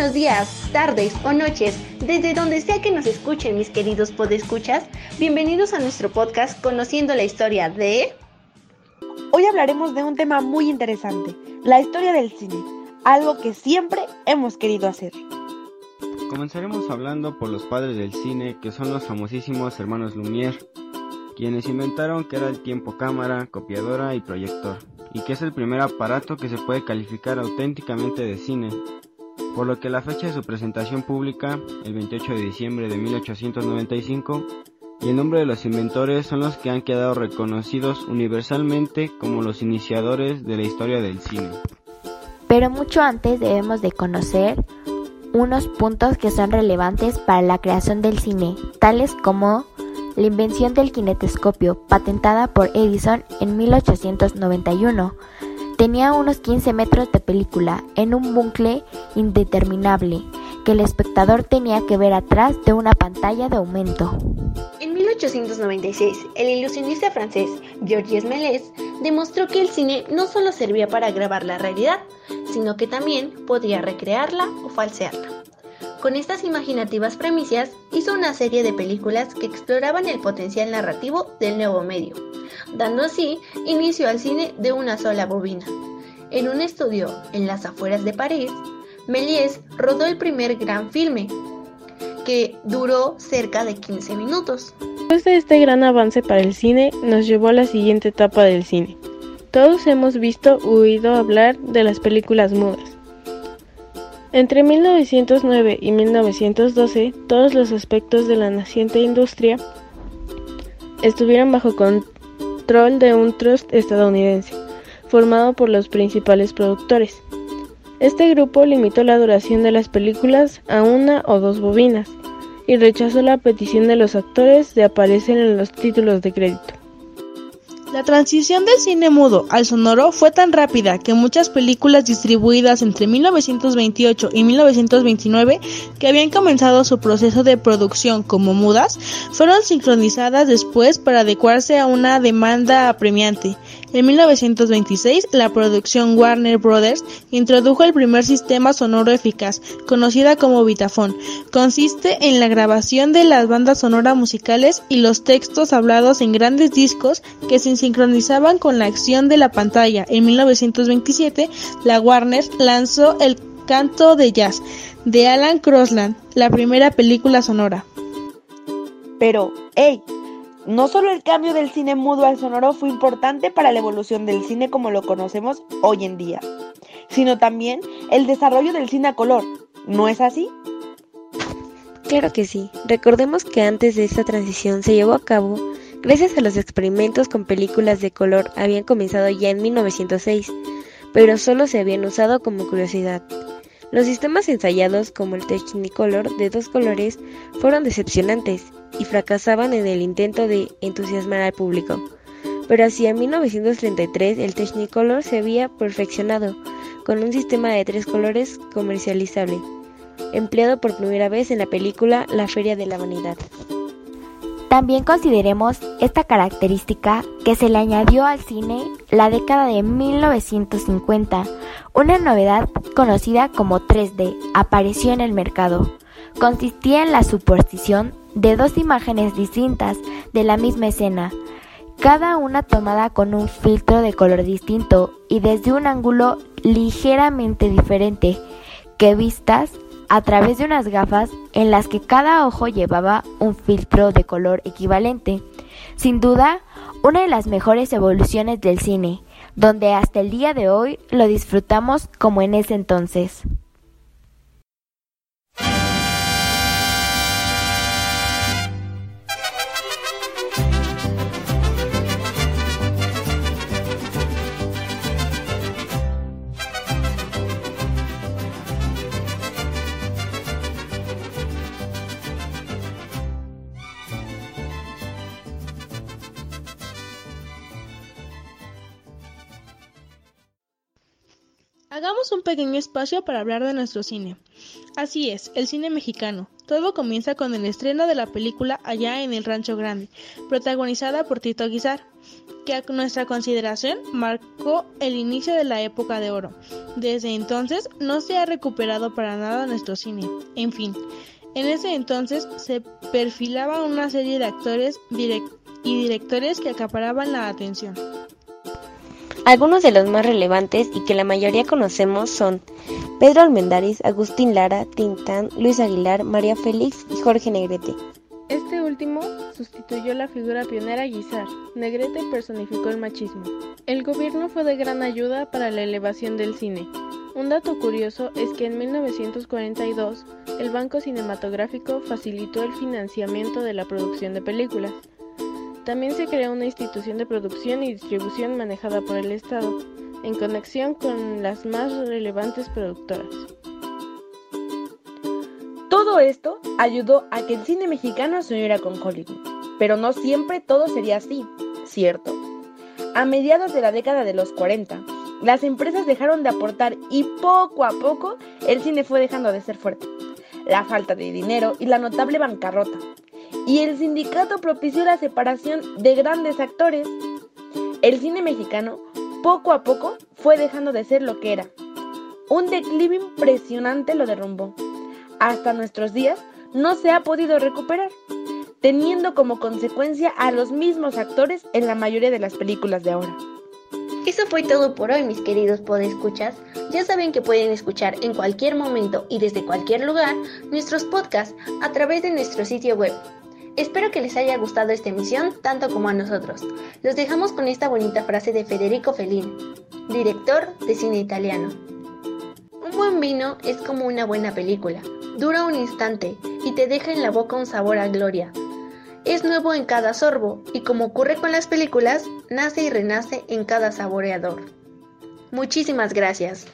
buenos días, tardes o noches, desde donde sea que nos escuchen mis queridos podescuchas. Bienvenidos a nuestro podcast Conociendo la historia de... Hoy hablaremos de un tema muy interesante, la historia del cine, algo que siempre hemos querido hacer. Comenzaremos hablando por los padres del cine, que son los famosísimos hermanos Lumière, quienes inventaron que era el tiempo cámara, copiadora y proyector, y que es el primer aparato que se puede calificar auténticamente de cine, por lo que la fecha de su presentación pública, el 28 de diciembre de 1895, y el nombre de los inventores son los que han quedado reconocidos universalmente como los iniciadores de la historia del cine. Pero mucho antes debemos de conocer unos puntos que son relevantes para la creación del cine, tales como la invención del kinetoscopio, patentada por Edison en 1891, Tenía unos 15 metros de película en un bucle indeterminable que el espectador tenía que ver atrás de una pantalla de aumento. En 1896, el ilusionista francés Georges Méliès demostró que el cine no solo servía para grabar la realidad, sino que también podía recrearla o falsearla. Con estas imaginativas premisas, hizo una serie de películas que exploraban el potencial narrativo del nuevo medio, dando así inicio al cine de una sola bobina. En un estudio en las afueras de París, Méliès rodó el primer gran filme, que duró cerca de 15 minutos. Después de este gran avance para el cine, nos llevó a la siguiente etapa del cine. Todos hemos visto o oído hablar de las películas mudas. Entre 1909 y 1912, todos los aspectos de la naciente industria estuvieron bajo control de un trust estadounidense, formado por los principales productores. Este grupo limitó la duración de las películas a una o dos bobinas y rechazó la petición de los actores de aparecer en los títulos de crédito. La transición del cine mudo al sonoro fue tan rápida que muchas películas distribuidas entre 1928 y 1929 que habían comenzado su proceso de producción como mudas fueron sincronizadas después para adecuarse a una demanda apremiante. En 1926, la producción Warner Brothers introdujo el primer sistema sonoro eficaz, conocida como Vitafone. Consiste en la grabación de las bandas sonoras musicales y los textos hablados en grandes discos que se sincronizaban con la acción de la pantalla. En 1927, la Warner lanzó El canto de jazz de Alan Crosland, la primera película sonora. Pero, hey, no solo el cambio del cine mudo al sonoro fue importante para la evolución del cine como lo conocemos hoy en día, sino también el desarrollo del cine a color. ¿No es así? Claro que sí. Recordemos que antes de esta transición se llevó a cabo gracias a los experimentos con películas de color habían comenzado ya en 1906, pero solo se habían usado como curiosidad. Los sistemas ensayados como el Technicolor de dos colores fueron decepcionantes y fracasaban en el intento de entusiasmar al público. Pero hacia 1933 el Technicolor se había perfeccionado con un sistema de tres colores comercializable, empleado por primera vez en la película La Feria de la Vanidad. También consideremos esta característica que se le añadió al cine la década de 1950. Una novedad conocida como 3D apareció en el mercado. Consistía en la superstición de dos imágenes distintas de la misma escena, cada una tomada con un filtro de color distinto y desde un ángulo ligeramente diferente, que vistas a través de unas gafas en las que cada ojo llevaba un filtro de color equivalente. Sin duda, una de las mejores evoluciones del cine, donde hasta el día de hoy lo disfrutamos como en ese entonces. Hagamos un pequeño espacio para hablar de nuestro cine. Así es, el cine mexicano, Todo comienza con el estreno de la película Allá en el Rancho Grande, protagonizada por Tito Guizar, que a nuestra consideración marcó el inicio de la época de oro. Desde entonces no se ha recuperado para nada nuestro cine. En fin, en ese entonces se perfilaba una serie de actores y directores que acaparaban la atención. Algunos de los más relevantes y que la mayoría conocemos son Pedro Almendaris, Agustín Lara, Tintán, Luis Aguilar, María Félix y Jorge Negrete. Este último sustituyó la figura pionera Guizar. Negrete personificó el machismo. El gobierno fue de gran ayuda para la elevación del cine. Un dato curioso es que en 1942 el Banco Cinematográfico facilitó el financiamiento de la producción de películas. También se creó una institución de producción y distribución manejada por el Estado, en conexión con las más relevantes productoras. Todo esto ayudó a que el cine mexicano se uniera con Hollywood, pero no siempre todo sería así, ¿cierto? A mediados de la década de los 40, las empresas dejaron de aportar y poco a poco el cine fue dejando de ser fuerte. La falta de dinero y la notable bancarrota y el sindicato propició la separación de grandes actores. El cine mexicano poco a poco fue dejando de ser lo que era. Un declive impresionante lo derrumbó. Hasta nuestros días no se ha podido recuperar, teniendo como consecuencia a los mismos actores en la mayoría de las películas de ahora. Eso fue todo por hoy, mis queridos podescuchas. Ya saben que pueden escuchar en cualquier momento y desde cualquier lugar nuestros podcasts a través de nuestro sitio web Espero que les haya gustado esta emisión tanto como a nosotros. Los dejamos con esta bonita frase de Federico Fellini, director de cine italiano. Un buen vino es como una buena película. Dura un instante y te deja en la boca un sabor a gloria. Es nuevo en cada sorbo y como ocurre con las películas, nace y renace en cada saboreador. Muchísimas gracias.